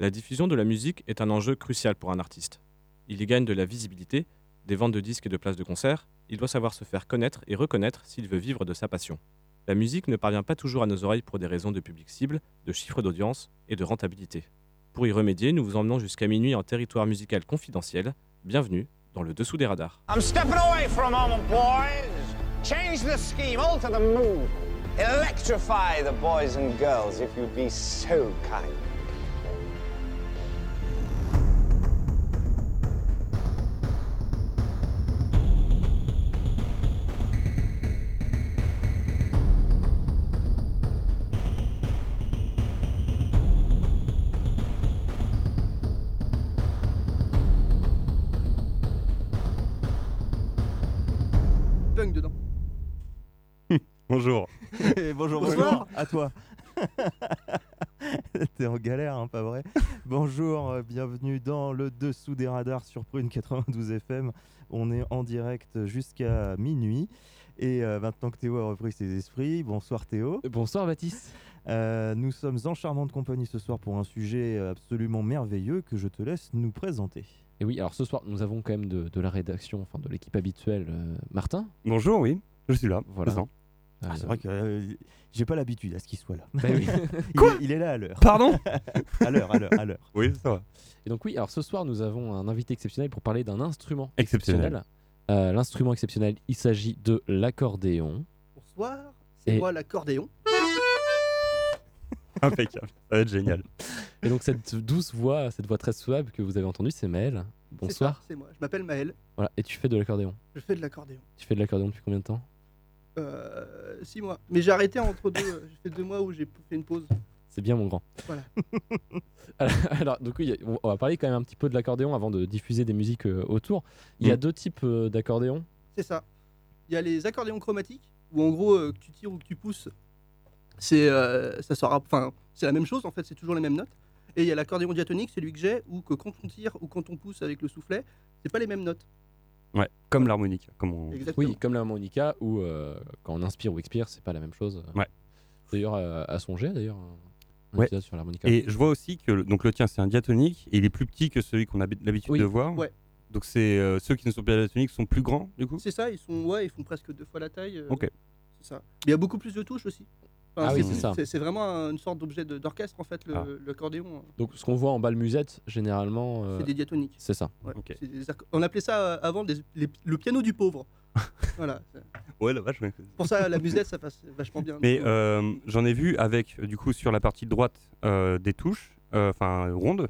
La diffusion de la musique est un enjeu crucial pour un artiste. Il y gagne de la visibilité, des ventes de disques et de places de concert, il doit savoir se faire connaître et reconnaître s'il veut vivre de sa passion. La musique ne parvient pas toujours à nos oreilles pour des raisons de public cible, de chiffre d'audience et de rentabilité. Pour y remédier, nous vous emmenons jusqu'à minuit en territoire musical confidentiel. Bienvenue dans le dessous des radars. I'm stepping away for a moment, boys. Change the scheme, alter the. Electrify the boys and girls if so kind. Bonjour. Et bonjour, Bonsoir. bonjour. À toi. T'es en galère, hein, pas vrai Bonjour, euh, bienvenue dans le dessous des radars sur Prune 92 FM. On est en direct jusqu'à minuit. Et euh, maintenant que Théo a repris ses esprits, bonsoir Théo. Bonsoir Baptiste. Euh, nous sommes en charmante compagnie ce soir pour un sujet absolument merveilleux que je te laisse nous présenter. Et oui, alors ce soir, nous avons quand même de, de la rédaction, enfin de l'équipe habituelle, euh, Martin. Bonjour, oui. Je suis là. Voilà. présent. Ah, Euh, c'est vrai que euh, j'ai pas l'habitude à ce qu'il soit là. bah oui. il, est, il est là à l'heure. Pardon À l'heure, à l'heure, à l'heure. Oui, ça va. Et donc oui, alors ce soir, nous avons un invité exceptionnel pour parler d'un instrument Exceptionnel. Euh, L'instrument exceptionnel, il s'agit de l'accordéon. Bonsoir, c'est Et- moi l'accordéon? Impeccable. Ça va être génial. Et donc cette douce voix, cette voix très suave que vous avez entendue, c'est Maël. Bonsoir. C'est moi. Je m'appelle Maël. Voilà. Et tu fais de l'accordéon. Je fais de l'accordéon. Tu fais de l'accordéon depuis combien de temps? Euh, six mois. Mais j'ai arrêté entre deux. euh, J'ai fait deux mois où j'ai fait une pause. C'est bien mon grand. Voilà. alors, donc oui, on- va parler quand même un petit peu de l'accordéon avant de diffuser des musiques euh, autour. Il y a Mm. deux types euh, d'accordéon. C'est ça. Il y a les accordéons chromatiques où en gros euh, que tu tires ou que tu pousses, c'est ça sera, enfin c'est la même chose en fait, c'est toujours les mêmes notes. Et il y a l'accordéon diatonique, c'est lui que j'ai, où que quand on tire ou quand on pousse avec le soufflet, c'est pas les mêmes notes. Ouais, comme l'harmonica. Comme on... Exactement. Oui, comme l'harmonica où euh, quand on inspire ou expire, c'est pas la même chose. Ouais. D'ailleurs, euh, à songer d'ailleurs. Un Ouais. sur l'harmonica. Et je vois aussi que le- donc le tien c'est un diatonique et il est plus petit que celui qu'on a l'habitude Oui, de voir. ouais. Donc c'est euh, ceux qui ne sont pas diatoniques sont plus grands du coup? C'est ça, ils sont ouais, ils font presque deux fois la taille. euh, Ok. C'est ça. Mais il y a beaucoup plus de touches aussi. Enfin, Ah oui, c'est ça. C'est vraiment un- une sorte d'objet d'orchestre en fait, le- Ah. l'accordéon. Donc ce qu'on voit en bas le musette, généralement, euh, C'est des diatoniques. c'est ça. Ouais. Des On appelait ça euh, avant des- les- le piano du pauvre. voilà. Ouais, la vache. Pour ça, la musette, ça passe vachement bien. Mais euh, j'en ai vu avec du coup sur la partie droite euh, des touches, euh, enfin rondes,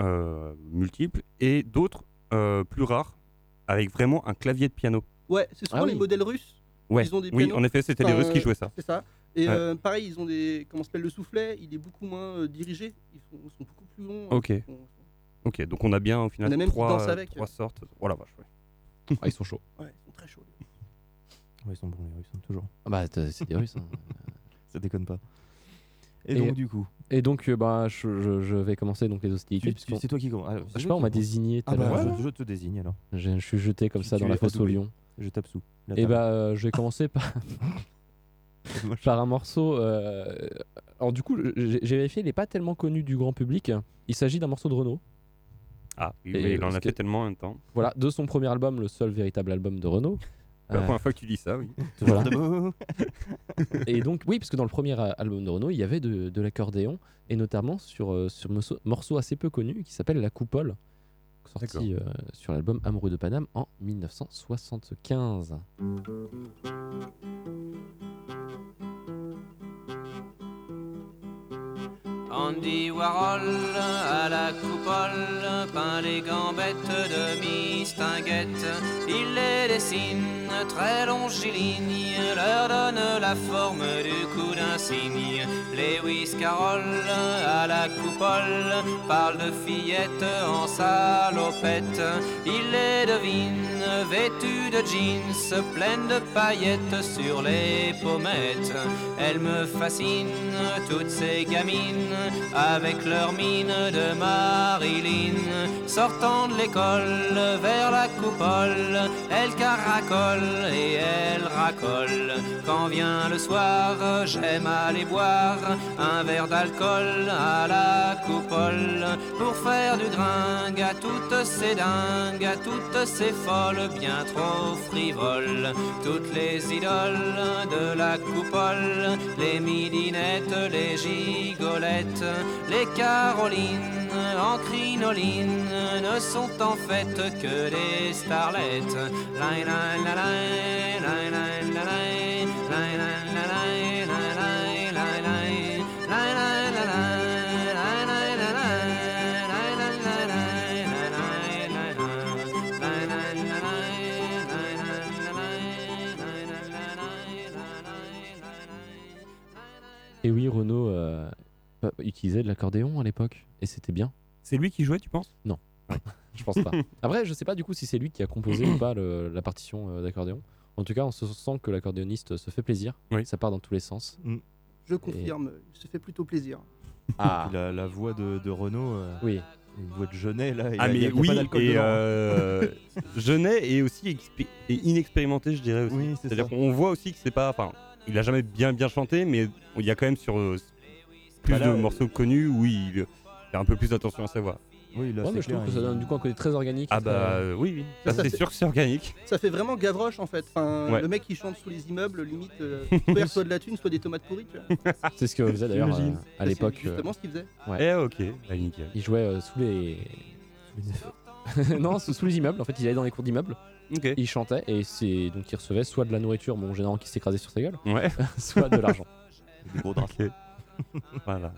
euh, multiples, et d'autres euh, plus rares avec vraiment un clavier de piano. Ouais, c'est souvent Ah les oui. modèles russes. Ouais. Ils ont des oui, en effet, c'était les Russes qui jouaient ça. C'est ça. Et Ouais. euh, pareil, ils ont des. Comment s'appelle le soufflet Il est beaucoup moins euh, dirigé. Ils sont, beaucoup plus longs. Ok. Ils sont- Ok, donc on a bien au final On a même trois, avec. trois sortes. Voilà, vache. ouais. Ah, ils sont chauds. Ouais, ils sont très chauds. Ouais, ils sont bons les Russes, hein, toujours. Ah bah c'est des Russes. hein. Ça déconne pas. Et, Et- donc du coup, Et donc euh, bah je, je- je vais commencer donc les hostilités. c'est toi qui commence. Ah, je sais pas, on m'a désigné tout Ah à bah, l'heure. je, je te désigne alors. Je, je suis jeté comme Tu- ça tu dans la fosse au lion. Je tape sous. la Et table. bah euh, je vais commencer par, par un morceau. euh, Alors du coup, j'ai vérifié, il n'est pas tellement connu du grand public. Il s'agit d'un morceau de Renault. Ah, oui, Et il en a que- fait tellement en même temps. Voilà, de son premier album, le seul véritable album de Renault. C'est la Euh, première fois que tu dis ça, oui. voilà. Et donc, oui, parce que dans le premier euh, album de Renault, il y avait de, de l'accordéon, et notamment sur, sur un morceau, morceau assez peu connu qui s'appelle La Coupole, sorti euh, sur l'album Amoureux de Paname en 1975. Andy Warhol à la coupole peint les gambettes de Mistinguette. Il les dessine très longilignes, leur donne la forme du coup d'un cygne. Lewis Carroll à la coupole parle de fillettes en salopette. Il les devine vêtues de jeans, pleines de paillettes sur les pommettes. Elles me fascinent, toutes ces gamines, avec leur mine de Marilyn. Sortant de l'école vers la coupole, elles caracolent et elles racolent. Quand vient le soir, j'aime aller boire un verre d'alcool à la coupole. pour faire du gringue à toutes ces dingues, à toutes ces folles bien trop frivoles. Toutes les idoles de la coupole, les midinettes, les gigolettes, les carolines en crinoline ne sont en fait que des starlettes. Et oui, Renault euh, utilisait de l'accordéon à l'époque, et c'était bien. C'est lui qui jouait, tu penses? Je pense pas. Après, je sais pas du coup si c'est lui qui a composé ou pas le- la partition euh, d'accordéon. En tout cas, on se sent que l'accordéoniste se fait plaisir. Oui. Ça part dans tous les sens. Je confirme, il se fait plutôt plaisir. Ah, Puis La, la voix de, de Renault, euh, oui. une voix de Jeunet là. Ah a- mais a oui, et dedans. euh, Jeunet est aussi et inexpérimenté, je dirais aussi. Oui, c'est C'est-à-dire qu'on voit aussi que c'est pas, enfin, il a jamais bien bien chanté, mais il y a quand même sur euh, plus Bah là, de euh, morceaux connus où il, a un peu plus d'attention à sa voix. Oui, là, Ouais, c'est mais je trouve que ça donne du coup un côté très organique. Ah bah euh, oui, oui, Ça, ça, ça c'est fait- sûr que c'est organique. Ça fait vraiment Gavroche en fait. Enfin, Ouais. Le mec qui chante sous les immeubles, limite, euh, soit, soit de la thune, soit des tomates pourries. Tu vois. C'est ce que faisait d'ailleurs euh, à C'est l'époque. euh, Justement ce qu'il faisait. Ouais. Eh ok, bah, nickel. il jouait euh, sous les. sous les- non, sous, sous les immeubles. En fait, il allait dans les cours d'immeubles, Il chantait et c'est donc il recevait soit de la nourriture, bon, généralement qui s'écrasait sur sa gueule, Ouais. soit de l'argent. Des gros voilà.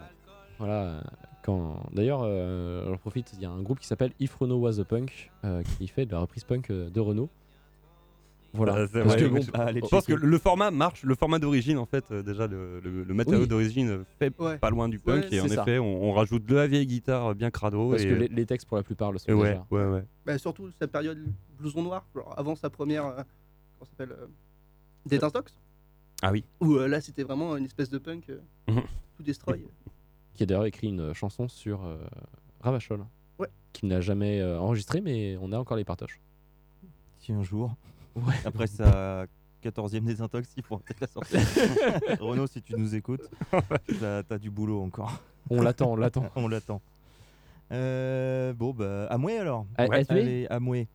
Voilà. euh, Quand... D'ailleurs, euh, j'en profite, il y a un groupe qui s'appelle If Renault Was a Punk euh, qui fait de la reprise punk de Renault. Voilà. Parce vrai, que mais bon, je- Ah, Je pense que le format marche, le format d'origine en fait, euh, déjà le, le- le matériau Oui. d'origine euh, fait Ouais. pas loin du punk Ouais, et en ça. effet on, on rajoute de la vieille guitare bien crado parce et, que les, les textes pour la plupart le sont ouais, déjà. ouais, ouais. Bah, surtout sa période blouson noir, genre avant sa première. euh, comment s'appelle euh, Dead Intox Ah oui. Où euh, là c'était vraiment une espèce de punk tout destroy. Qui a d'ailleurs écrit une chanson sur euh, Ravachol. Ouais. Qu'il n'a jamais euh, enregistré, mais on a encore les partages. Si un jour, Ouais. après sa 14e désintox, il faut peut-être la sortir. Renault, si tu nous écoutes, t'as t'as du boulot encore. On l'attend, on l'attend. On l'attend. Euh, bon, bah, Amoué alors. Ah, Ouais. Allez, Amoué.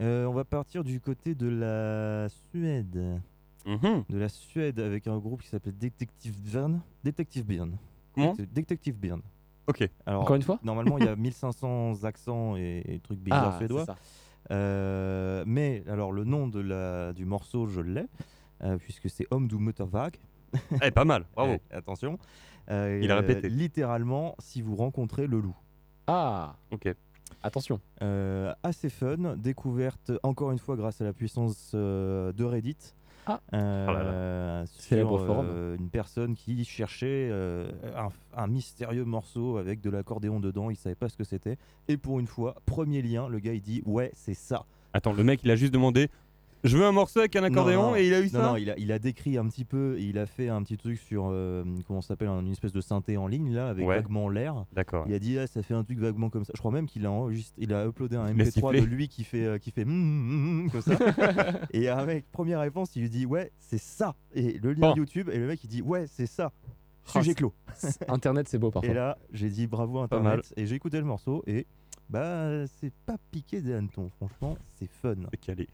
Euh, on va partir du côté de la Suède. Mhm. De la Suède avec un groupe qui s'appelle Detective Byrne. Detective Byrne. Comment Det- Detective Byrne. Ok. Alors, Encore une fois normalement, il y a 1500 accents et, et trucs bizarres Ah, suédois. Euh, mais alors le nom de la, du morceau, je l'ai, euh, puisque c'est Homme du Motorwag. Eh, pas mal, bravo. Eh, attention. Euh, Il a répété. Littéralement, si vous rencontrez le loup. Ah, Ok. attention. Euh, assez fun, découverte encore une fois grâce à la puissance euh, de Reddit. Ah. Euh, Oh là Célèbre sur, forum. euh, une personne qui cherchait euh, un, un mystérieux morceau avec de l'accordéon dedans, il savait pas ce que c'était. Et pour une fois, premier lien, le gars il dit ouais c'est ça. Attends, le mec il a juste demandé je veux un morceau avec un accordéon non. et il a eu Non, ça non, il a, il a décrit un petit peu, il a fait un petit truc sur, euh, comment ça s'appelle, une espèce de synthé en ligne là, avec Ouais. vaguement l'air. D'accord. Il a dit, ah, ça fait un truc vaguement comme ça. Je crois même qu'il a enregistré, il a uploadé un Il a MP3 de lui qui fait, euh, qui fait, mm, mm, mm, comme ça. et avec première réponse, il lui dit, ouais, c'est ça. Et le lien Bon. YouTube, et le mec il dit, ouais, c'est ça. Oh, Sujet clos. Internet, c'est beau parfois. Et là, j'ai dit bravo. Internet. Et j'ai écouté le morceau et bah, c'est pas piqué des hannetons. Franchement, c'est fun. C'est calé.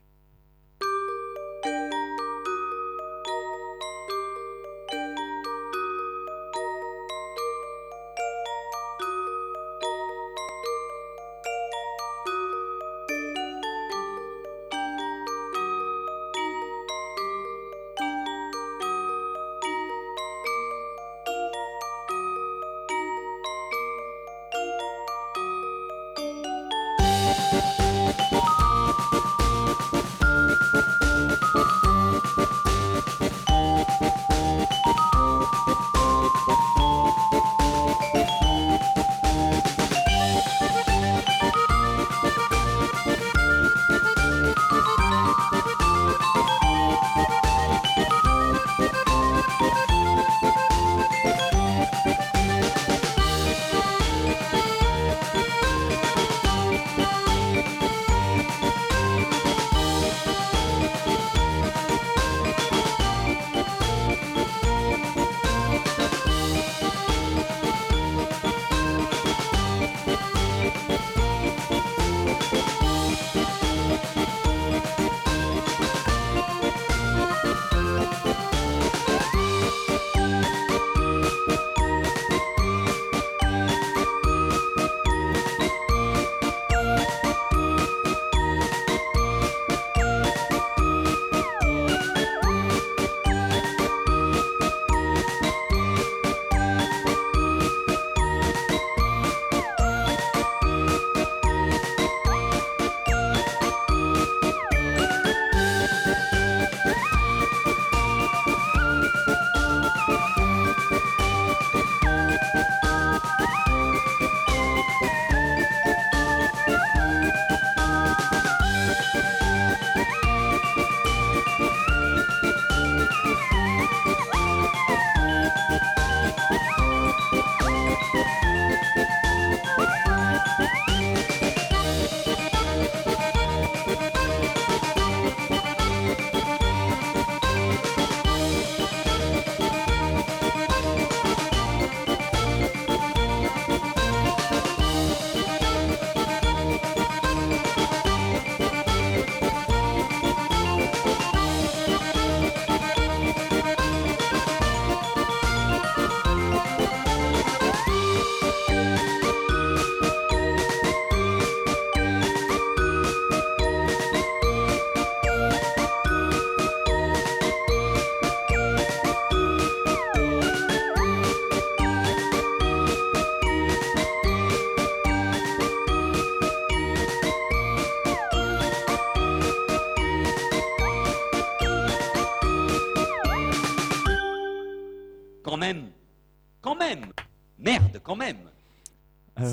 Merde, quand même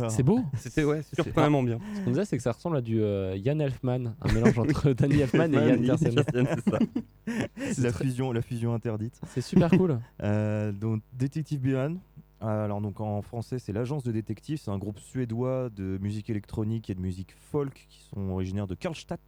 C'est beau. C'était ouais, surprenamment bien. Ce qu'on disait, c'est que ça ressemble à du euh, Yann Elfman, un mélange entre Danny Elfman et Yann c'est. C'est la fusion, la fusion interdite. C'est super cool. Euh, donc Détective Bihan. Alors donc en français c'est l'agence de détectives, c'est un groupe suédois de musique électronique et de musique folk qui sont originaires de Karlstadt,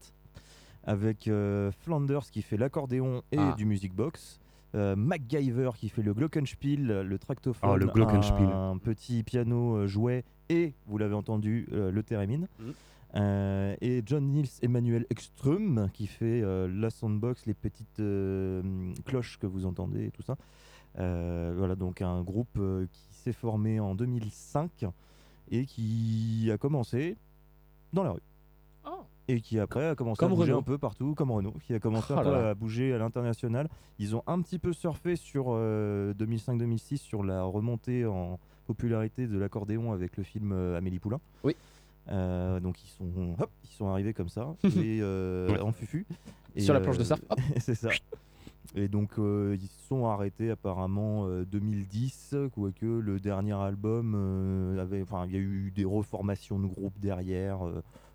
avec euh, Flanders qui fait l'accordéon et Ah. du music box, euh, MacGyver qui fait le glockenspiel, le tractophone, Ah, le glockenspiel. un petit piano euh, jouet et vous l'avez entendu euh, le theremin. Mhm. Euh, et John Niels Emmanuel Ekström qui fait euh, la soundbox, les petites euh, cloches que vous entendez et tout ça. Euh, voilà donc un groupe euh, qui s'est formé en 2005 et qui a commencé dans la rue. Oh. Et qui après a commencé Comme à bouger Renault. un peu partout, comme Renault, qui a commencé Oh un peu à bouger à l'international. Ils ont un petit peu surfé sur euh, 2005-2006 sur la remontée en popularité de l'accordéon avec le film euh, Amélie Poulain. Oui. Euh, donc ils sont, hop, ils sont arrivés comme ça, et, euh, Ouais. en fufu. Et, Sur la planche de euh, surf, c'est ça. Et donc euh, ils se sont arrêtés apparemment euh, 2010, quoique le dernier album euh, avait, enfin il y a eu des reformations de groupe derrière.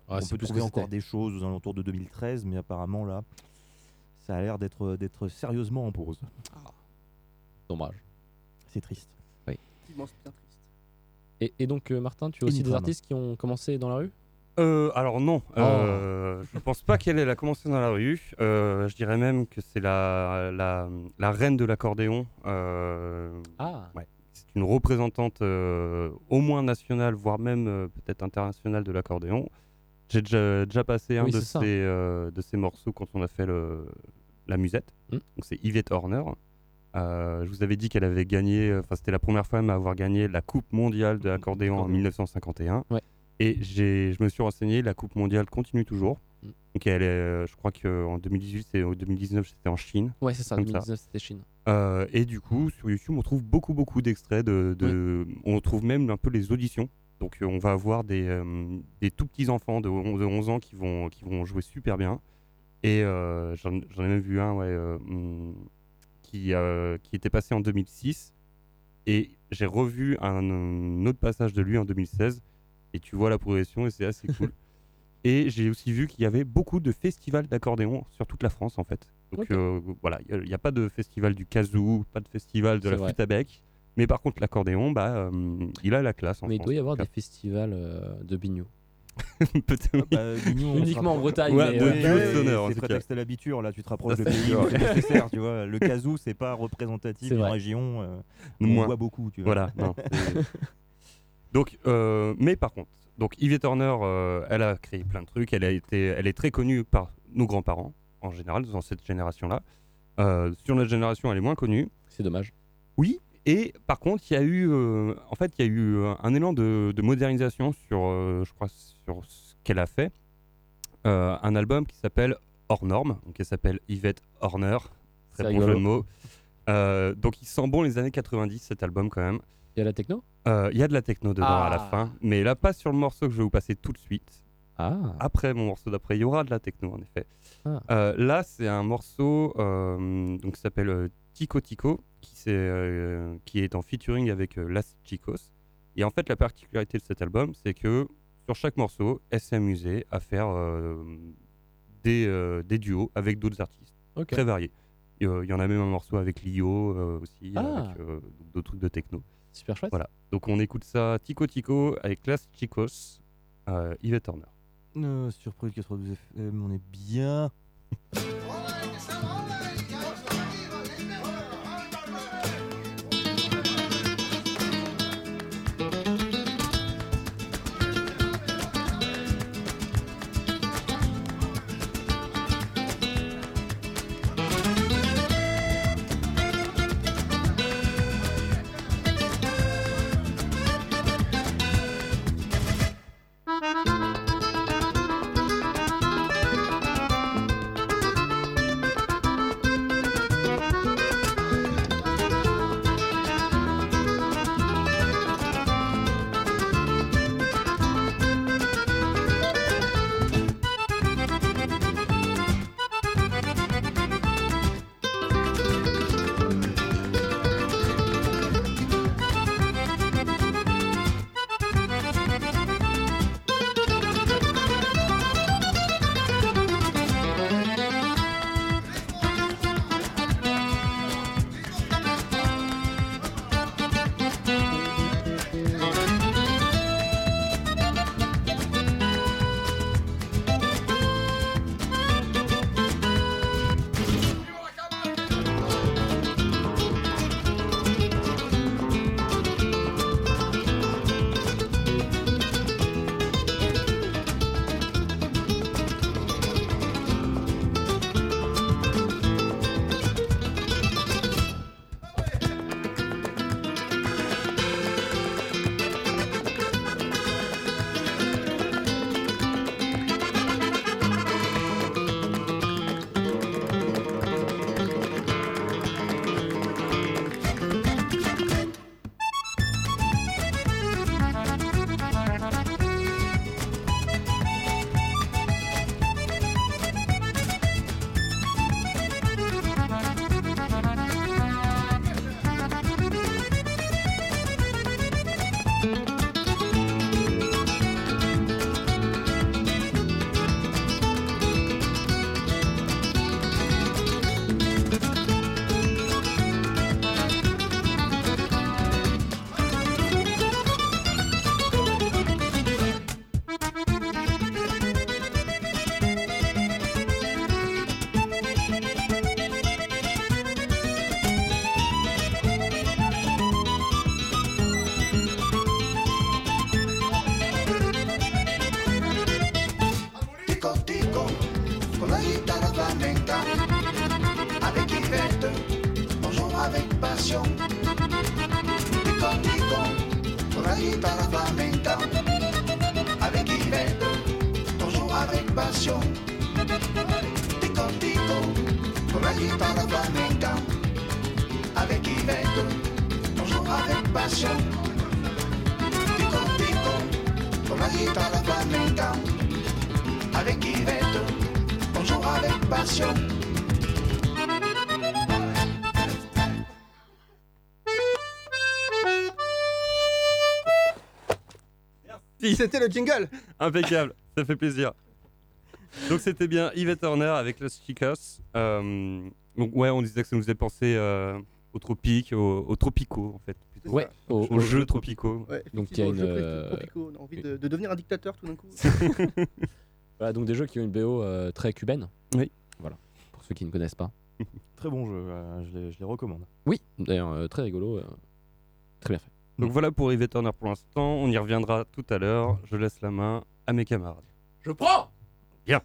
Ah, on peut trouver encore des choses aux alentours de 2013, mais apparemment là, ça a l'air d'être d'être sérieusement en pause. Dommage. C'est triste. Et, et donc, euh, Martin, tu as aussi des artistes qui ont commencé dans la rue? Euh, alors non, Oh. euh, je pense pas qu'elle elle a commencé dans la rue. Euh, je dirais même que c'est la, la, la reine de l'accordéon. Euh, Ah c'est une représentante euh, au moins nationale, voire même euh, peut-être internationale de l'accordéon. J'ai déjà, déjà passé un Oui, de euh, de ses morceaux quand on a fait le, la musette. Mm. Donc c'est Yvette Horner. Euh, je vous avais dit qu'elle avait gagné, enfin c'était la première fois à avoir gagné la Coupe mondiale de l'accordéon en Accordéon. 1951. Ouais. Et je me suis renseigné, la Coupe mondiale continue toujours. Mm. Donc elle est, euh, je crois qu'en 2018 et en 2019 c'était en Chine. Ouais, c'est ça, Comme ça. 2019, c'était Chine. Euh, et du coup, sur YouTube, on trouve beaucoup, beaucoup d'extraits. De, de- On trouve même un peu les auditions. Donc, euh, on va avoir des, euh, des tout petits enfants de 11, de 11 ans qui vont, qui vont jouer super bien. Et euh, j'en ai même vu un ouais, hum, qui, qui était passé en 2006. Et j'ai revu un, un autre passage de lui en 2016. Et tu vois la progression et c'est assez cool. Et j'ai aussi vu qu'il y avait beaucoup de festivals d'accordéon sur toute la France en fait. Donc euh, voilà, il n'y a, pas de festival du kazoo, pas de festival de la vrai. flûte à bec. Mais par contre, l'accordéon, bah, euh, il a la classe en Mais il doit y avoir des festivals euh, de bignou. Peut-être, oui. Bah, on se Uniquement en Bretagne. Ouais, mais, de euh, Ouais, en c'est prétexte à l'habitude, là tu te rapproches de pays sûr. où c'est nécessaire, tu vois. Le kazoo, c'est pas représentatif d'une région. euh, on voit beaucoup, tu vois. Voilà. non, donc, euh, mais par contre, donc Yvette Horner, euh, elle a créé plein de trucs. Elle a été, elle est très connue par nos grands-parents en général dans cette génération-là. Euh, sur notre génération, elle est moins connue. C'est dommage. Oui. Et par contre, il y a eu, euh, en fait, il y a eu euh, un élan de, de modernisation sur, euh, je crois, sur ce qu'elle a fait. Euh, un album qui s'appelle Hors Norme, donc elle s'appelle Yvette Horner, très bon jeu de mots. Donc il sent bon les années 90 cet album quand même. Il y a la techno? Il y a de la techno dedans à la Ah. fin, mais là pas sur le morceau que je vais vous passer tout de suite. Ah Après mon morceau d'après, il y aura de la techno en effet. Ah. Là c'est un morceau donc qui s'appelle Tico Tico, qui, euh, qui est en featuring avec euh, Las Chicos. Et en fait la particularité de cet album, c'est que sur chaque morceau, elle s'est amusée à faire euh, des, euh, des duos avec d'autres artistes très variés. Euh, Il y en a même un morceau avec Lio euh, aussi, Ah. avec euh, d'autres trucs de techno. Super chouette. Voilà. Donc on écoute ça Tico Tico avec Las Chicos, euh, Yvette Horner. Euh, sur Prune 92 FM, on est bien. Avec Yvette, toujours avec passion. C'était le jingle Impeccable, ça fait plaisir. Donc c'était bien Yvette Horner avec Los Chicos. Euh, donc ouais, on disait que ça nous faisait penser euh, aux tropiques, aux, aux tropicaux en fait. plutôt. Ouais, au- aux, au jeux jeu tropicaux. Ouais, Donc, il y a une, euh, tropicaux, On a envie de, de devenir un dictateur tout d'un coup. Voilà, donc des jeux qui ont une BO euh, très cubaine. Oui. Voilà, pour ceux qui ne connaissent pas. Très bon jeu, euh, je, les, je les recommande. Oui, d'ailleurs, euh, très rigolo. euh, très bien fait. Donc voilà pour Yvette Horner pour l'instant. On y reviendra tout à l'heure. Je laisse la main à mes camarades. Je prends Bien.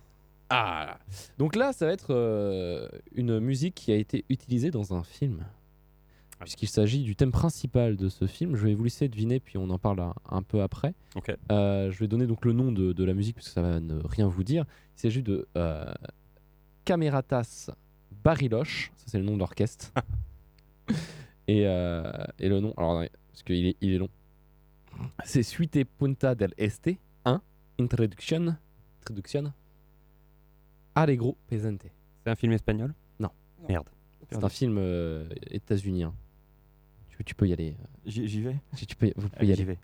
Ah Donc là, ça va être euh, une musique qui a été utilisée dans un film. Puisqu'il s'agit du thème principal de ce film. Je vais vous laisser deviner, puis on en parle un, un peu après. Euh, je vais donner donc le nom de, de la musique, parce que ça va ne rien vous dire. Il s'agit de euh, Cameratas Bariloche. Ça, c'est le nom de l'orchestre. et, euh, et le nom, alors, parce qu'il est, il est long. C'est Suite Punta del Este 1, Introduction, Introduction, Allegro Pesante. C'est un film espagnol? Non. Merde. C'est un film euh, états-unien. Tu, tu peux y aller. J'y vais si tu peux, vous pouvez Allez, y aller.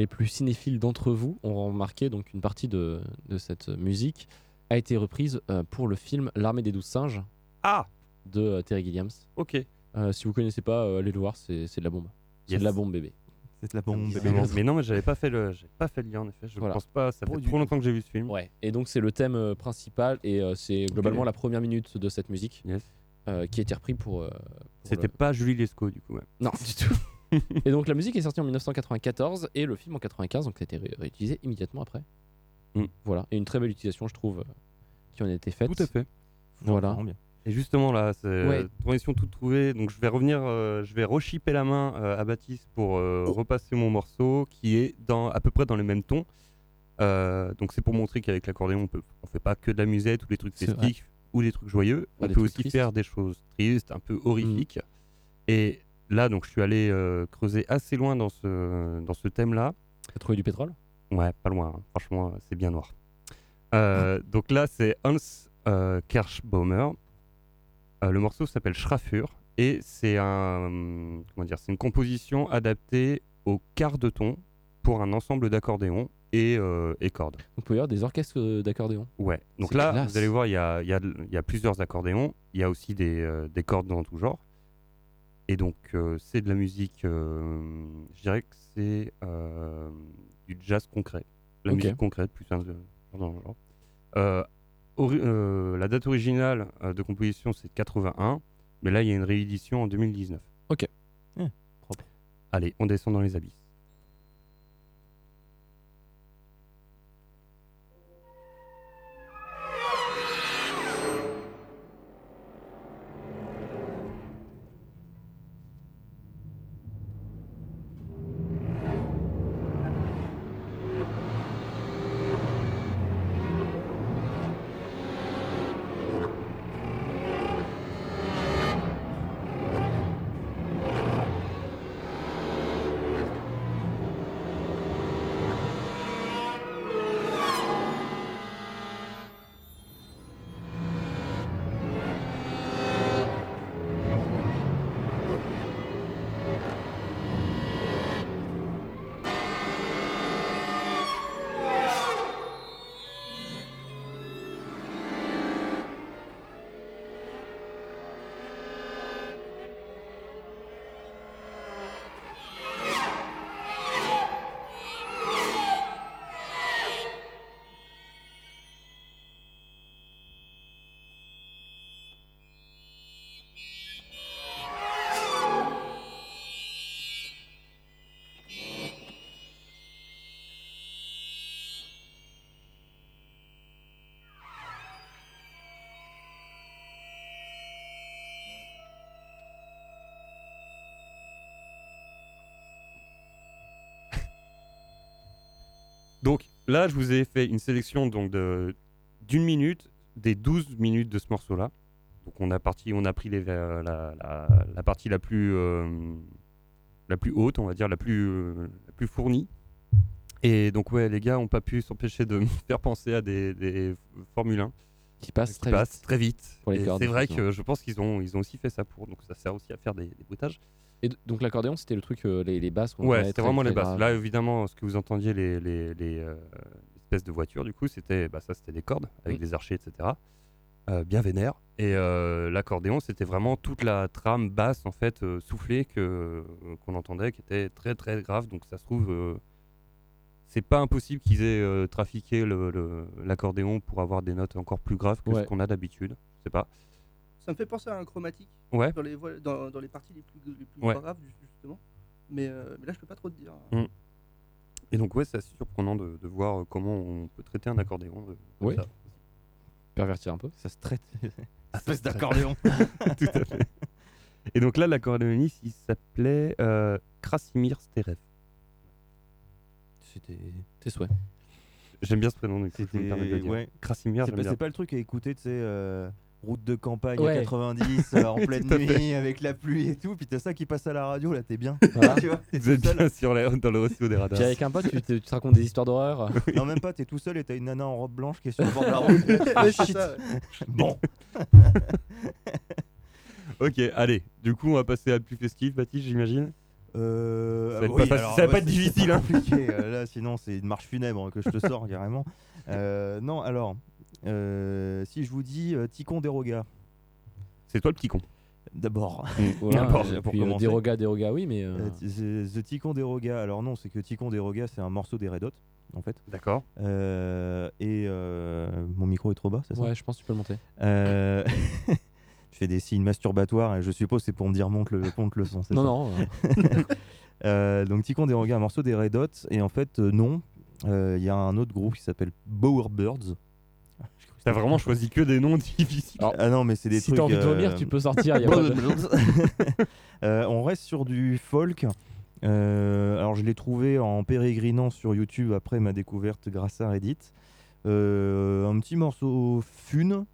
Les plus cinéphiles d'entre vous ont remarqué donc une partie de, de cette musique a été reprise euh, pour le film L'armée des douze singes Ah de euh, Terry Gilliams. Ok. Euh, si vous connaissez pas, euh, allez le voir, c'est c'est de la bombe. C'est Yes. de la bombe bébé. C'est de la bombe, Mais bébé. non, mais non, mais j'avais pas fait le, j'avais pas fait le lien en effet. Je Voilà. pense pas. Ça fait trop longtemps que j'ai vu ce film. Ouais. Et donc c'est le thème euh, principal et euh, c'est globalement la première minute de cette musique Yes. euh, qui a été repris pour. euh, pour C'était le- pas Julie Lescaut du coup. ouais. Non, du tout. et donc la musique est sortie en 1994 et le film en 95, donc ça a été ré- réutilisé immédiatement après. Mm. Voilà, et une très belle utilisation, je trouve, euh, qui en a été faite. Tout à fait. Voilà. Bien. Et justement là, c'est Ouais. euh, transition toute trouvée. Donc je vais revenir, euh, je vais rechipper la main à Baptiste pour euh, repasser mon morceau qui est dans à peu près dans le même ton. Donc c'est pour montrer qu'avec l'accordéon on peut, on fait pas que de la musette ou des trucs festifs ou des trucs joyeux. On des peut aussi tristes. faire des choses tristes, un peu horrifiques. Et là donc je suis allé euh, creuser assez loin dans ce dans ce thème là. T'as trouvé du pétrole? Ouais, pas loin. hein. Franchement, c'est bien noir. Euh, donc là, c'est Hans euh, Kirschbaumer. Euh, le morceau s'appelle Schraffur et c'est un hum, comment dire, c'est une composition adaptée au quart de ton pour un ensemble d'accordéons et, euh, et cordes. On peut y avoir des orchestres euh, d'accordéon. Ouais. Donc là, classe. vous allez voir, il y a, y, a, y a plusieurs accordéons. Il y a aussi des, euh, des cordes dans tout genre. Et donc, euh, c'est de la musique. euh, je dirais que c'est euh, du jazz concret. La musique concrète, plus un genre la date originale de composition, c'est 81. Mais là, il y a une réédition en 2019. Ok. Propre. Allez, on descend dans les abysses. Là, je vous ai fait une sélection donc de d'une minute des 12 minutes de ce morceau-là. Donc on a parti, on a pris les, euh, la, la- la partie la plus euh, la plus haute, on va dire la plus euh, la plus fournie. Et donc ouais, les gars ont pas pu s'empêcher de me faire penser à des, des Formule 1 Qui passe qui très passent vite. très vite. C'est vrai que je pense qu'ils ont ils ont aussi fait ça pour, donc ça sert aussi à faire des, des bruitages. Et donc l'accordéon, c'était le truc, euh, les, les basses. Ouais, c'était vraiment les basses. Là, évidemment, ce que vous entendiez, les, les, les, euh, espèces de voitures, du coup, c'était bah, ça, c'était des cordes avec Mm. des archers, etc. Euh, bien vénère. Et euh, l'accordéon, c'était vraiment toute la trame basse, en fait, soufflée que qu'on entendait, qui était très très grave. Donc, ça se trouve, c'est pas impossible qu'ils aient trafiqué le- le- l'accordéon pour avoir des notes encore plus graves que Ouais. ce qu'on a d'habitude. Je sais pas. Ça me fait penser à un chromatique Ouais. dans, les, voix- dans, dans les parties les plus, les plus Ouais. graves, justement. Mais, euh, mais là, je peux pas trop te dire. Mm. Et donc, ouais, c'est assez surprenant de, de voir comment on peut traiter un accordéon. euh, ça. Pervertir un peu. Ça se traite. Espèce d'accordéon. Tout à fait. Et donc là, l'accordéoniste, il s'appelait euh, Krasimir Sterev. C'était. Tes souhaits. J'aime bien ce prénom, donc je me C'était. permets de le dire. Ouais. Krasimir, pas, c'est pas le truc à écouter, tu sais, euh, route de campagne Ouais. à 90 euh, en pleine fait. nuit avec la pluie et tout, puis t'as ça qui passe à la radio, là t'es bien. Voilà. tu vois, t'es Vous êtes bien sur les, dans le réseau des radars. Puis avec un pote, tu te, tu te racontes des histoires d'horreur. Non, même pas, t'es tout seul et t'as une nana en robe blanche qui est sur le bord de la route. Ah, shit. ça, ouais. Bon, Ok, allez. Du coup, on va passer à plus festif, Baptiste, j'imagine. Euh, Ça va oui, pas facile- alors, ça va ouais, pas être difficile, hein. euh, là, sinon, c'est une marche funèbre que je te sors carrément. Euh, non, alors, euh, si je vous dis euh, Ticon Deroga. C'est toi le petit con. D'abord. Voilà, D'abord, et pour puis, euh, commencer. Deroga, Deroga, oui, mais. euh, Euh, t- The Ticon Deroga. Alors non, c'est que Ticon Deroga, c'est un morceau des Red Hot, en fait. D'accord. Euh, et euh, mon micro est trop bas, c'est ça? Ouais, je pense que tu peux le monter. Euh, Je fais des signes masturbatoires et je suppose c'est pour me dire monte le, monte le son. c'est Non, ça? non. Euh, donc Ticon Deroga, un morceau des Red Hot. Et en fait, euh, non. Euh, Il y a un autre groupe qui s'appelle Bowerbirds. T'as vraiment choisi que des noms difficiles. Alors, ah non, mais c'est des si trucs. t'as envie de vomir, euh, tu peux sortir. y a pas de- Euh, on reste sur du folk. Euh, alors je l'ai trouvé en pérégrinant sur YouTube après ma découverte grâce à Reddit. Euh, un petit morceau fun,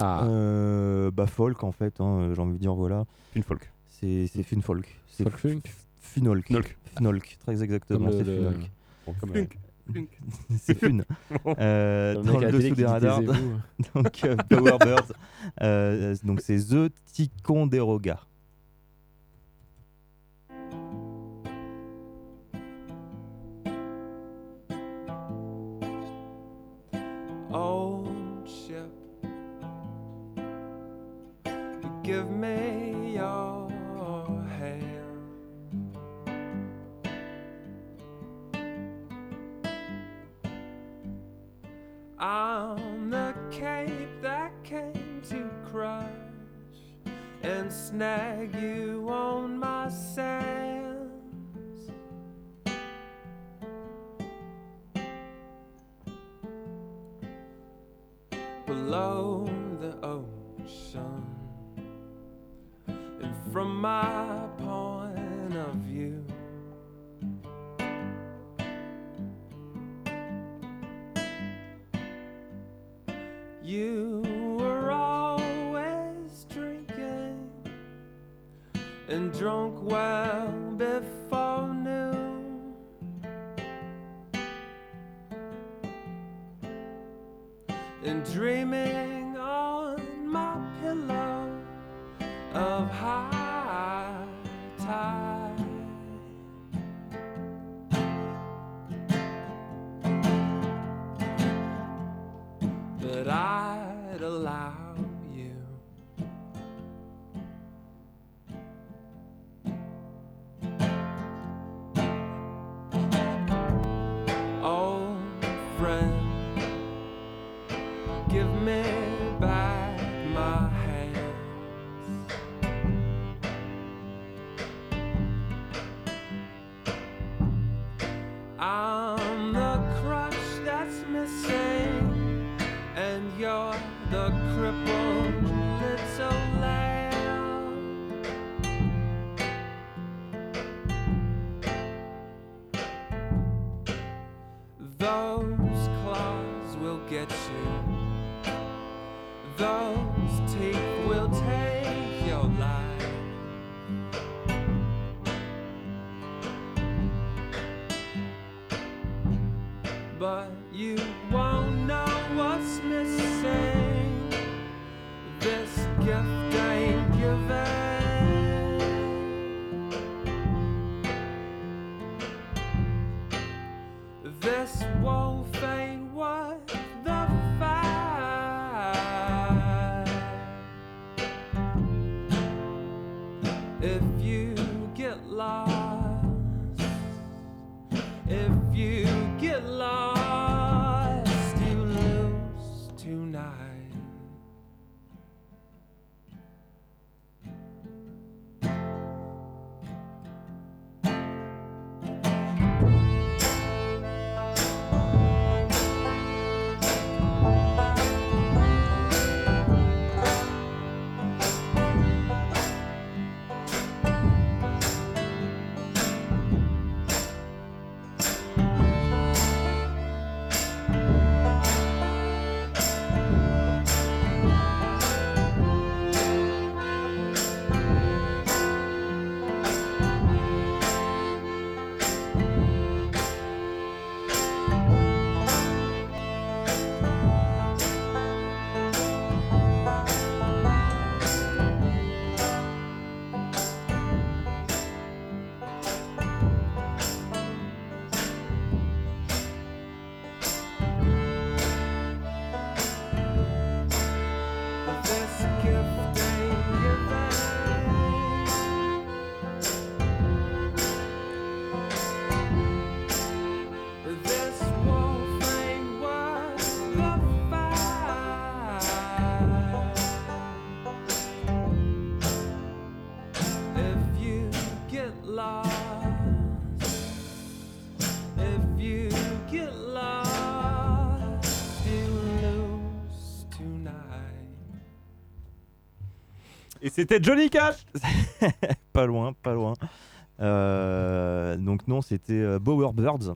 Ah, euh, bah folk en fait, hein, j'ai envie de dire voilà. Une folk. C'est c'est fun folk. C'est folk funk. funolk. Funolk. Funolk, très exactement, c'est le- funolk. Bon, comme. c'est fun. Euh, dans le dessous des radars, donc euh. Euh, donc c'est The Ticonderoga. old ship. Give me On the cape that came to crush and snag you on my sands. below the ocean. And from my you were always drinking and drunk well before noon. and dreaming on my pillow of high c'était Johnny Cash Pas loin, pas loin. Euh, donc non, c'était euh, Bowerbirds.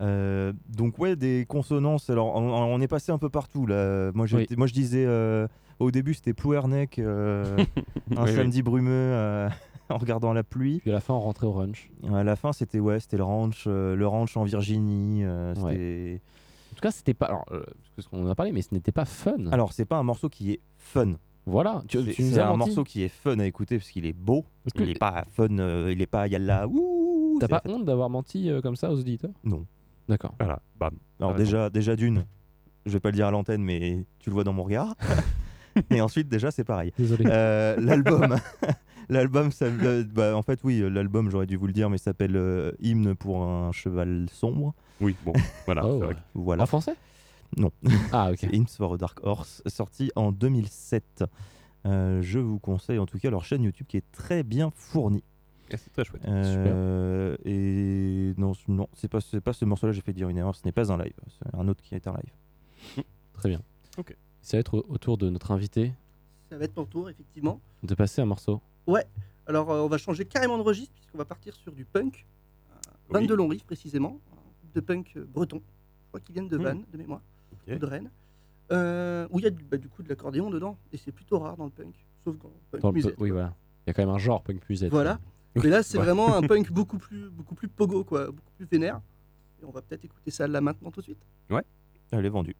Euh, donc ouais, des consonances. Alors on, on est passé un peu partout là. Moi, Oui. moi je disais euh, au début c'était Plouerneck, euh, un Oui, oui. samedi brumeux en regardant la pluie. Puis à la fin, on rentrait au ranch. À la fin c'était ouais, c'était le ranch, le ranch en Virginie. Ouais. En tout cas, c'était pas. Alors, parce qu'on en a parlé, mais ce n'était pas fun. Alors c'est pas un morceau qui est fun. Voilà. Tu, C'est tu nous c'est as un menti. morceau qui est fun à écouter parce qu'il est beau. Est-ce que- Il est pas fun, euh, il est pas yalla. Ouh, T'as c'est pas la fête. honte d'avoir menti euh, comme ça aux auditeurs? Non. D'accord. Voilà, bam. Alors Ah, déjà, déjà d'une, je vais pas le dire à l'antenne, mais tu le vois dans mon regard. Et ensuite, déjà, c'est pareil. Désolé. Euh, l'album, l'album, ça- le- bah, en fait, oui, l'album, j'aurais dû vous le dire, mais s'appelle euh, Hymne pour un cheval sombre. Oui, bon, voilà. Oh. c'est vrai que- Voilà. En français? Non. Ah, ok. C'est Hymns for a Dark Horse, sorti en 2007. Euh, je vous conseille en tout cas leur chaîne YouTube qui est très bien fournie. Ah, c'est très chouette. Euh, et non, non, c'est pas, c'est pas ce morceau-là. J'ai fait dire une erreur. Ce n'est pas un live. C'est un autre qui est un live. Très bien. Ok. Ça va être au, au tour de notre invité Ça va être mon tour, effectivement. de passer un morceau. Alors, euh, on va changer carrément de registre, puisqu'on va partir sur du punk. Euh, Vannes Oui. de Longrive, précisément. Un groupe de punk breton. Je crois qu'ils viennent de Hmm. Vannes, de mémoire. Ok. Ou de Rennes. Euh, où il y a du, bah, du coup de l'accordéon dedans. Et c'est plutôt rare dans le punk. Sauf le punk Dans musette, oui, voilà. Il y a quand même un genre punk musette. Voilà. Mais là, c'est Ouais. vraiment un punk beaucoup plus, beaucoup plus pogo, quoi. Beaucoup plus vénère. Et on va peut-être écouter ça là maintenant tout de suite. Elle est vendue.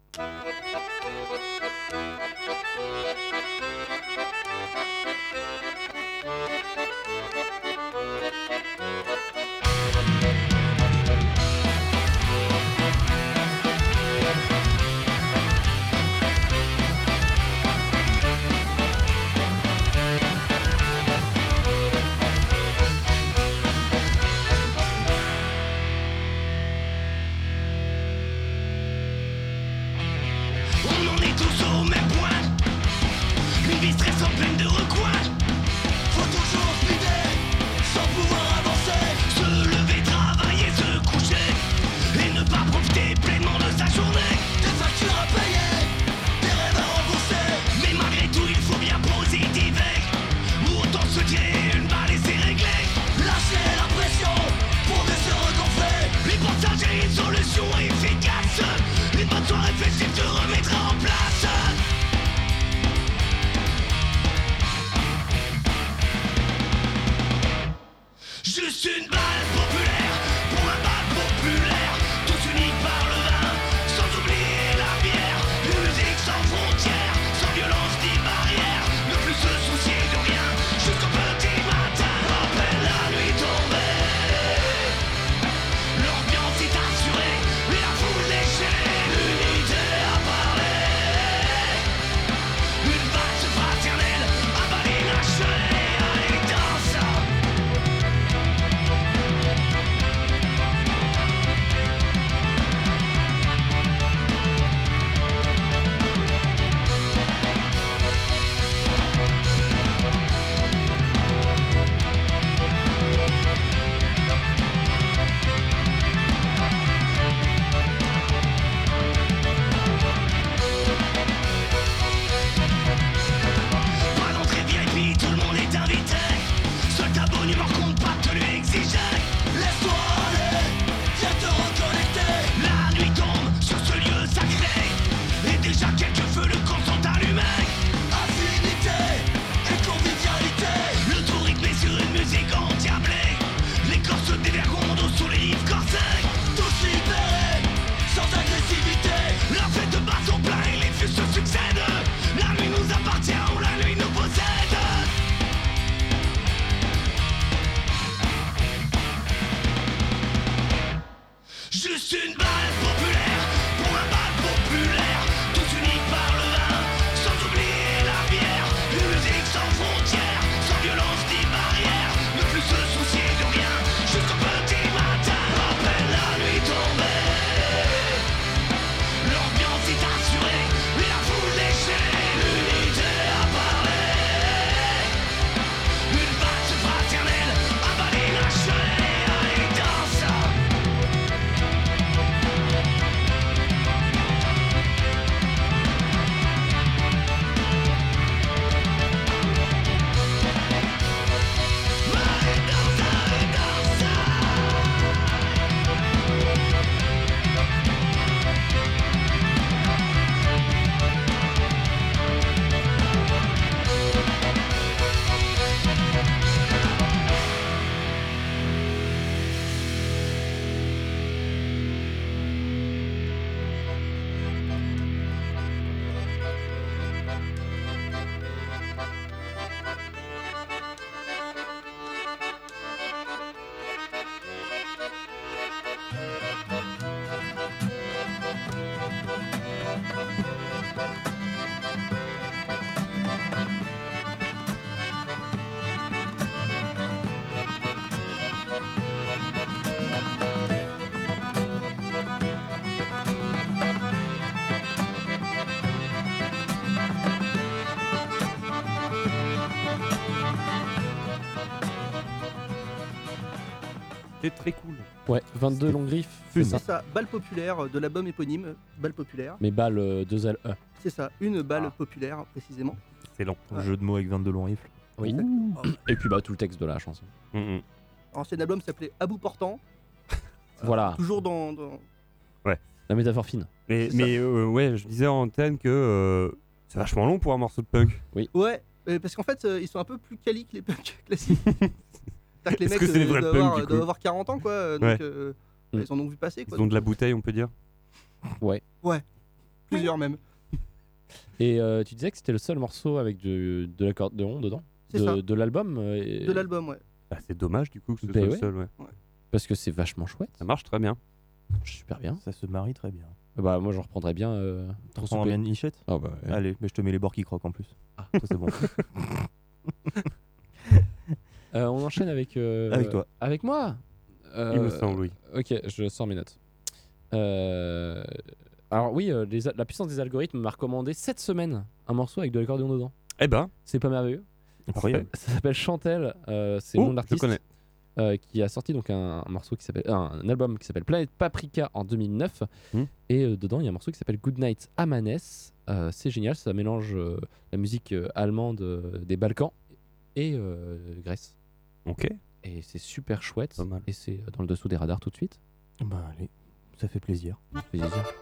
22 longues griffes. C'est C'est ça. ça, balle populaire de l'album éponyme, balle populaire. Mais balle euh, 2 L E. C'est ça, une balle Ah. populaire précisément. Excellent. Ouais. Jeu de mots avec 22 longs rifles. Oui. Et puis bah tout le texte de la chanson. Mm, mm. Ancien album s'appelait À bout portant. Voilà, Toujours dans, dans- la métaphore fine. Mais, C'est mais euh, ouais, je disais en antenne que euh, c'est vachement long pour un morceau de punk. Ouais, euh, parce qu'en fait, euh, ils sont un peu plus quali que les punks classiques. Les mecs que euh, vrais doivent, avoir, du coup doivent avoir 40 ans, quoi. euh, Donc, Ouais. euh, Mm. ils en ont vu passer, Ils quoi. ont de la bouteille, on peut dire. Plusieurs même. Et euh, tu disais que c'était le seul morceau avec de, de l'accordéon dedans C'est de, ça. de l'album euh, et- De l'album, ouais. Bah, c'est dommage du coup que ce Ben soit le ouais. seul. Ouais. Parce que c'est vachement chouette. Ça marche très bien. Super bien. Ça se marie très bien. Bah moi j'en reprendrais bien. Euh, soupé. la nichette? Ah bah ouais. Allez, mais je te mets les bords qui croquent en plus. Ah. ça c'est bon. Euh, on enchaîne avec. euh, Avec toi. Avec moi Euh, Il me semble, oui. Ok, je sors mes notes. Euh, Alors oui, euh, les a- la puissance des algorithmes m'a recommandé cette semaine un morceau avec de l'accordéon dedans. Eh ben, C'est pas merveilleux. Incroyable. Ça s'appelle Chantel, euh, c'est le nom de je l'artiste. connais. euh, qui a sorti donc un, un morceau qui s'appelle un, un album qui s'appelle Planet Paprika en 2009 Hmm. et euh, dedans il y a un morceau qui s'appelle Goodnight Amanes Euh, c'est génial ça mélange euh, la musique euh, allemande euh, des Balkans et euh, Grèce ok. et c'est super chouette Pas mal. et c'est euh, dans le dessous des radars tout de suite Bah allez, ça fait plaisir. Ça fait plaisir.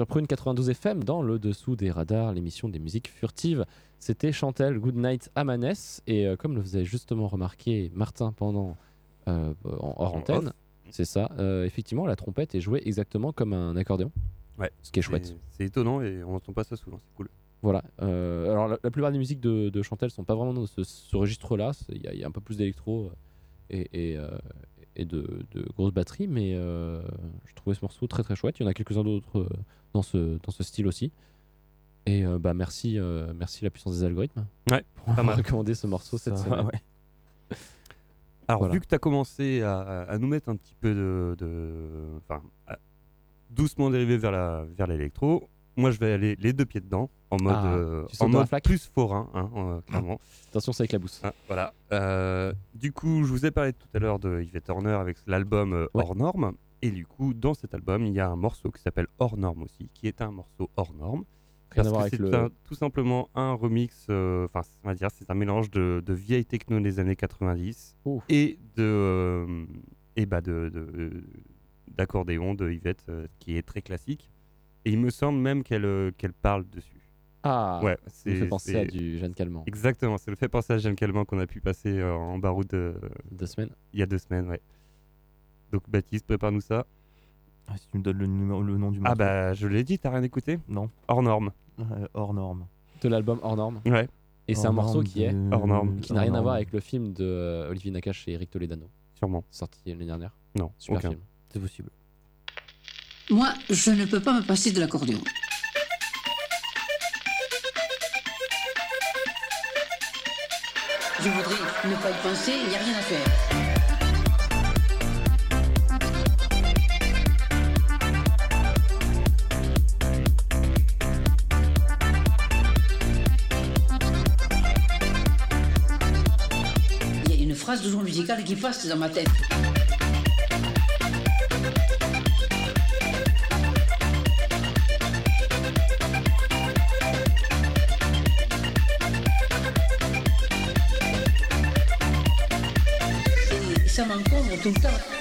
Sur Prune 92 FM, dans le dessous des radars, l'émission des musiques furtives. C'était Chantel Goodnight Amanes. Et euh, comme le faisait justement remarqué Martin pendant euh, en hors En antenne, c'est ça, euh, effectivement, la trompette est jouée exactement comme un accordéon. Ouais. Ce qui est chouette. C'est- étonnant et on n'entend pas ça souvent, c'est cool. Voilà. Alors, la, la plupart des musiques de, de Chantel sont pas vraiment dans ce, ce registre-là. Il y, a- il y a un peu plus d'électro et, et, et de, de grosses batteries, mais euh, je trouvais ce morceau très très chouette. Il y en a quelques-uns d'autres euh, dans, ce, dans ce style aussi. Et euh, bah merci, euh, merci la puissance des algorithmes Ouais, pour avoir mal. recommandé ce morceau cette Ça, semaine. ouais. Alors, Voilà. vu que tu as commencé à, à- à nous mettre un petit peu de. doucement dériver vers la vers l'électro, moi je vais aller les deux pieds dedans, en mode, Ah, euh, en la mode plus forain, hein, euh, clairement. Attention, ça éclabousse. Ah, voilà. Euh, du coup, je vous ai parlé tout à l'heure de Yvette Horner avec l'album Ouais. Hors Norme. Et du coup, dans cet album, il y a un morceau qui s'appelle Hors Norme aussi, qui est un morceau hors norme. Rien Parce que avec c'est le. tout simplement un remix, enfin, on va dire, c'est un mélange de, de vieille techno des années 90 Ouf. et de, et bah de, de- d'accordéon de Yvette, euh, qui est très classique. Et il me semble même qu'elle qu'elle parle dessus. Ah, Ouais, ça me c'est fait penser à du Jeanne Calment. Exactement, c'est le fait penser à Jeanne Calment qu'on a pu passer euh, en baroud euh, Deux semaines. il y a deux semaines, ouais. Donc Baptiste, prépare-nous ça. Ah, si tu me donnes le, numéro, le nom du Ah morceau. bah je l'ai dit, t'as rien écouté Non. Hors norme. Euh, hors norme. De l'album Hors Norme. Ouais. Et c'est un morceau qui est. de- Hors norme. qui n'a rien à voir avec le film de euh, Olivier Nakache et Eric Toledano, Sûrement. sorti l'année dernière. Non, Super aucun. film. C'est possible. Moi, je ne peux pas me passer de l'accordéon. Je voudrais ne pas y penser, il n'y a rien à faire. Il y a une phrase toujours musicale qui passe dans ma tête. Ça m'encombre tout le temps.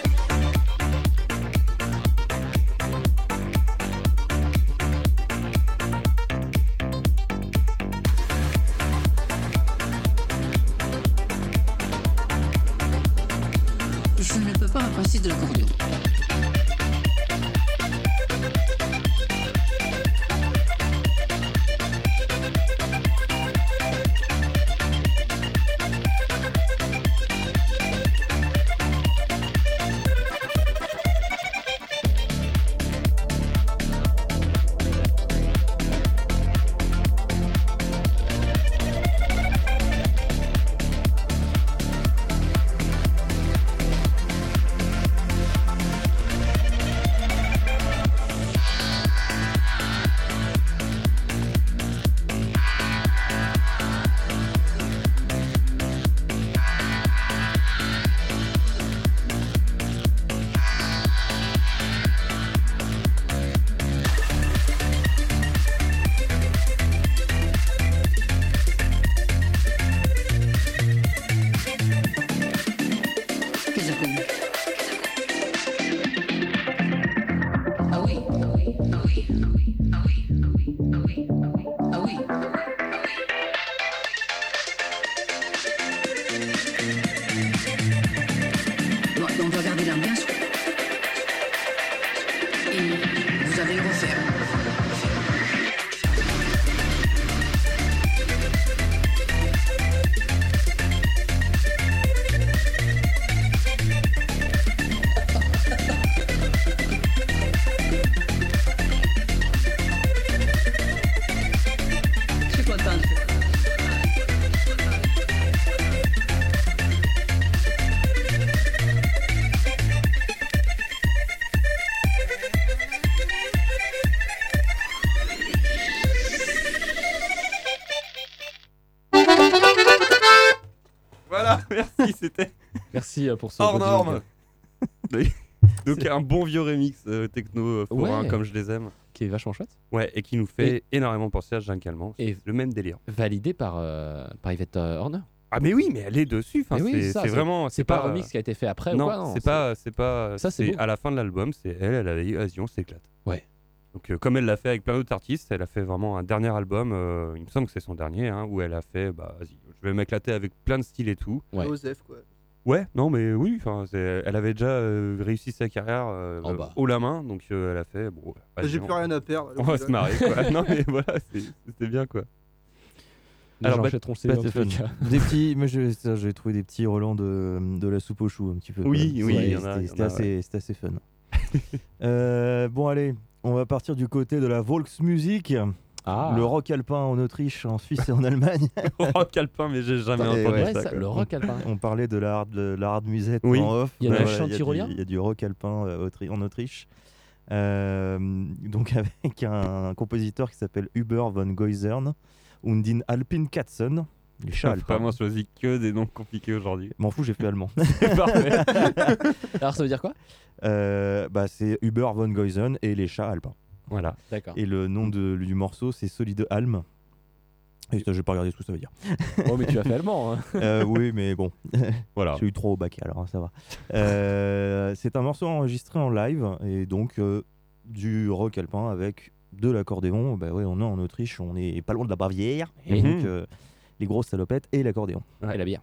Merci euh, pour ce. hors norme. Donc un bon vieux remix euh, techno euh, forain Ouais. comme je les aime. Qui est vachement chouette. Ouais, et qui nous fait énormément penser à Jeanne Calment. Et- le même délire. Validé par, euh, par Yvette euh, Horner. Ah mais oui, mais elle est dessus. Enfin, Mais oui, c'est ça, c'est c'est- vraiment. C'est pas un remix qui a été fait après non, c'est pas, c'est pas. Ça, c'est à la fin de l'album, c'est elle, elle a dit vas-y, on s'éclate. Ouais. Donc euh, comme elle l'a fait avec plein d'autres artistes, elle a fait vraiment un dernier album. euh, il me semble que c'est son dernier, hein, où elle a fait, bah vas-y, je vais m'éclater avec plein de styles et tout. Ouais. Osef, quoi. Ouais, non, mais oui, enfin, elle avait déjà euh, réussi sa carrière euh, Oh bah. haut la main, donc euh, elle a fait. Bon, J'ai plus rien à perdre. On va se marrer, quoi. non, mais voilà, c'était bien, quoi. Les Alors, gens bah-. Des petits, moi j'ai trouvé des petits relents de, de la soupe aux choux un petit peu. Oui, oui, Ouais, il y en a, c'était- assez, c'était assez fun. Euh, bon allez, on va partir du côté de la Volksmusik, Ah, le rock alpin en Autriche, en Suisse et en Allemagne. rock alpin, mais j'ai jamais entendu ouais, ça. le rock alpin. On parlait de la hard, de la hard musette Oui. en off. Il y a le voilà, chant du- tyrolien Il y a du rock alpin euh, autri- en Autriche. Euh, donc avec un compositeur qui s'appelle Huber von Geusern und in Alpin Katzen. Les chats J'ai alpins. vraiment choisi que des noms compliqués aujourd'hui. M'en fous, j'ai fait allemand. Alors ça veut dire quoi? Euh, bah, c'est Huber von Geusern et les chats alpins. Voilà. D'accord. Et le nom de, du morceau, c'est Solide Alm. Et ça, j'ai pas regardé ce que ça veut dire. Oh, mais tu as fait allemand. hein. Euh, oui, mais bon, Voilà. j'ai eu trop au bac alors hein, ça va. Euh, c'est un morceau enregistré en live et donc euh, du rock alpin avec de l'accordéon, bah ouais, on est en Autriche, on est pas loin de la Bavière, et Mhm. donc euh, les grosses salopettes et l'accordéon. Et la bière.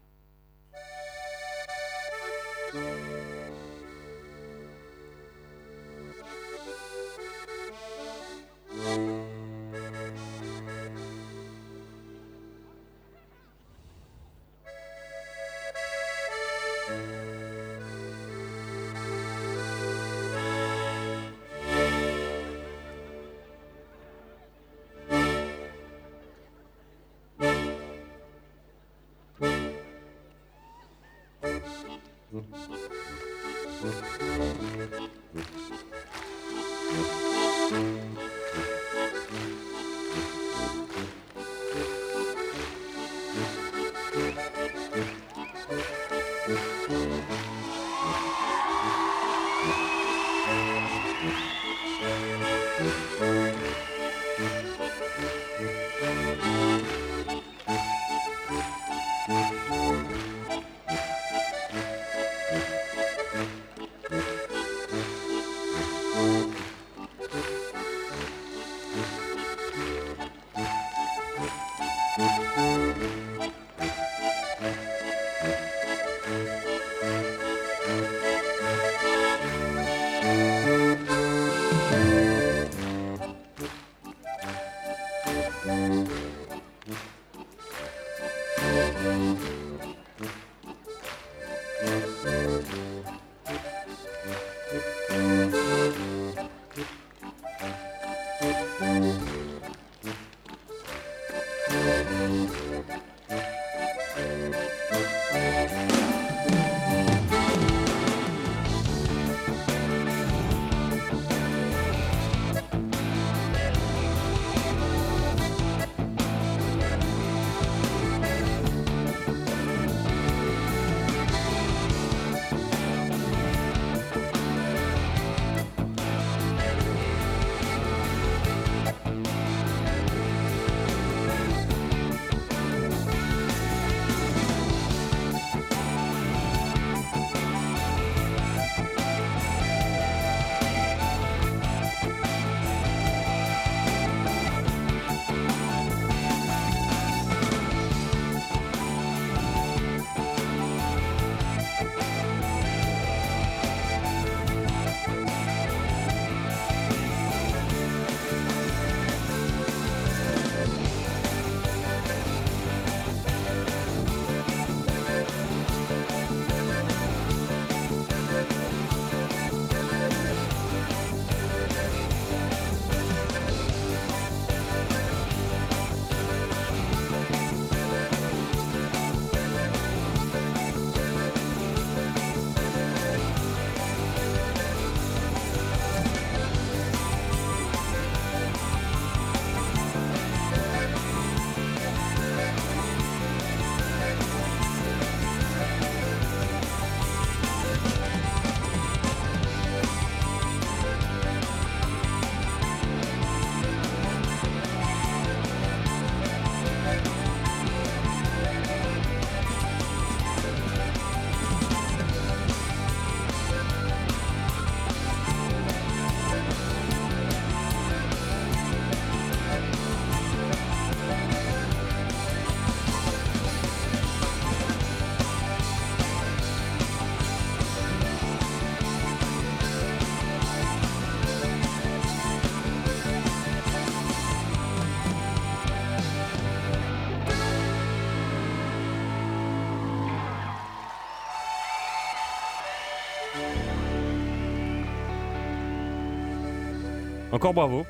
Encore bravo.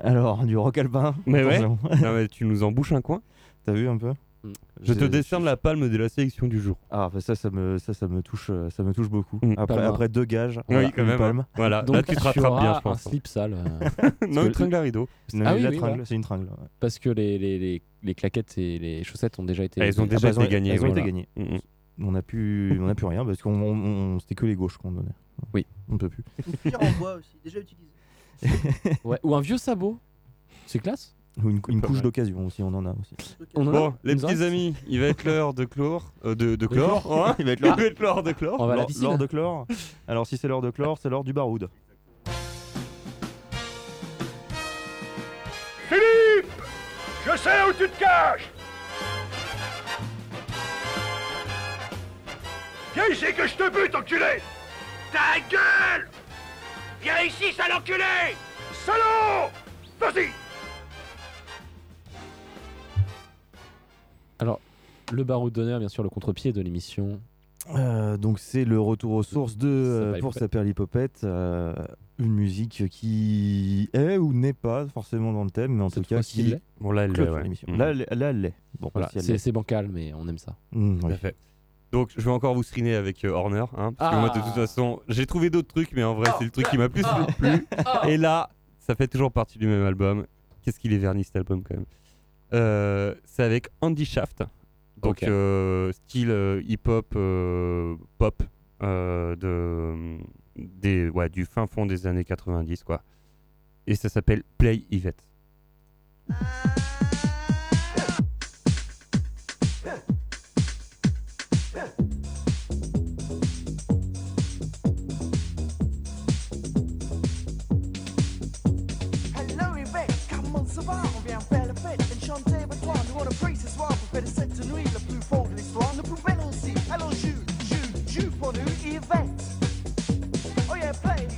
Alors, du rock alpin. Mais ouais. attention. Non, mais tu nous embouches un coin? T'as vu un peu? Je te décerne la palme de la sélection du jour. Ah, bah ça, ça me, ça, ça me touche, euh, ça me touche beaucoup. Mm. Après, deux gages, Oui, voilà, quand une même. palme. Voilà, Donc là tu te tu rattrapes bien, je pense. un slip sale. euh, non, que- une tringle à rideau. Non, Ah oui, oui, tringle, voilà. c'est une tringle. ouais. parce que les, les, les, les claquettes et les chaussettes ont déjà été. Elles ont Ah, déjà bah, elles ont- été gagnées. Elles ont voilà. été gagnées. Mm, mm. On n'a plus, on n'a plus rien parce qu'on on- on- c'était que les gauches qu'on donnait. Oui. On ne peut plus. Une cuillère en bois aussi, déjà utilisée ou un vieux sabot. C'est classe. Ou une, couche d'occasion aussi, on en a aussi. Bon, les petits amis, il va être l'heure de chlore. Euh, de, de chlore, hein Il va être l'heure de ah. chlore. On va. L'heure de chlore. Alors, si c'est l'heure de chlore, c'est l'heure du baroud. Philippe Je sais où tu te caches Viens ici que je te bute, enculé Ta gueule Viens ici, sale enculé Salaud Vas-y Alors, le baroud d'honneur, bien sûr, le contre-pied de l'émission. Euh, donc c'est le retour aux sources de euh, pour Saperlipopette, euh, une musique qui est ou n'est pas forcément dans le thème, mais en tout cas qui. Bon, là, elle l'est, ouais. Là, elle- là, elle l'est. Bon, Voilà, si elle c'est bancal, mais on aime ça. Mm, Tout oui. à fait. Donc, je vais encore vous screener avec euh, Horner. Hein, parce que moi, de Ah. toute façon, j'ai trouvé d'autres trucs, mais en vrai, c'est le truc qui m'a plus plu. Et là, ça fait toujours partie du même album. Qu'est-ce qu'il est verni cet album, quand même Euh, C'est avec Andy Shaft. Donc, euh, style hip-hop, pop, de, des, ouais, du fin fond des années 90, quoi. Et ça s'appelle Play Yvette. Avec toi Nous on a pris ce soir pour faire de cette nuit la plus folle de l'histoire La plus belle aussi, alors joue, joue, joue pour nous Yvette Oh yeah, play, play, play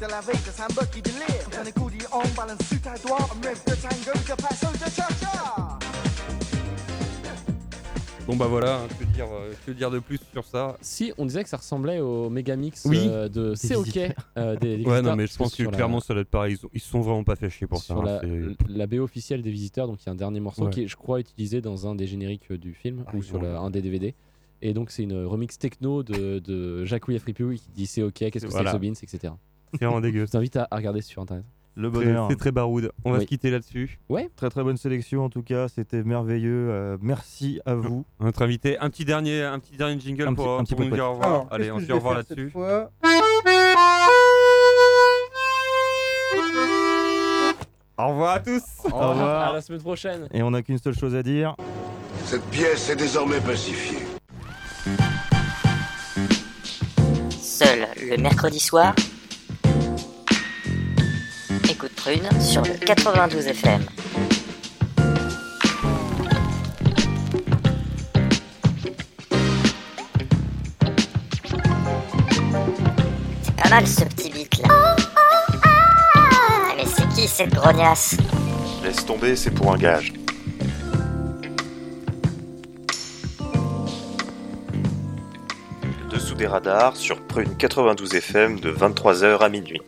de la veille, de Samba qui délire Quand un écoute on balance sur ta doigt Un rêve de tango, de passo de cha-cha Bon, bah voilà, hein, que dire, euh, que dire de plus sur ça? Si, on disait que ça ressemblait au Megamix Oui. euh, de C'est OK. euh, des, des Ouais, non, mais je pense que la- clairement, ça doit être pareil. Ils, ont- ils sont vraiment pas fait chier pour ça. sur hein, la, la BO officielle des visiteurs, donc il y a un dernier morceau Ouais. qui est, je crois, utilisé dans un des génériques du film Ah, ou sur la- un des DVD. Et donc c'est une remix techno de, de Jacques qui dit c'est ok, qu'est-ce que Voilà. c'est que Sobins, etc. C'est vraiment dégueu. Je t'invite à, à regarder sur internet. Le Très- bonheur. C'est très baroud. On va Oui. se quitter là-dessus. Très très bonne sélection en tout cas, c'était merveilleux. euh, merci à vous. Notre invité, un petit dernier, un petit dernier jingle Un pour, petit- un petit pour nous poète. dire au revoir. Alors, Allez, qu'est-ce on que se je dit au revoir là-dessus. fois Au revoir à tous. Au revoir. À la semaine prochaine. Et on n'a qu'une seule chose à dire. Cette pièce est désormais pacifiée. Seul le mercredi soir. Écoute Prune sur le 92 FM. C'est pas mal ce petit beat là. Mais c'est qui cette grognasse? Laisse tomber, c'est pour un gage. Dessous des radars sur Prune 92 FM de 23h à minuit.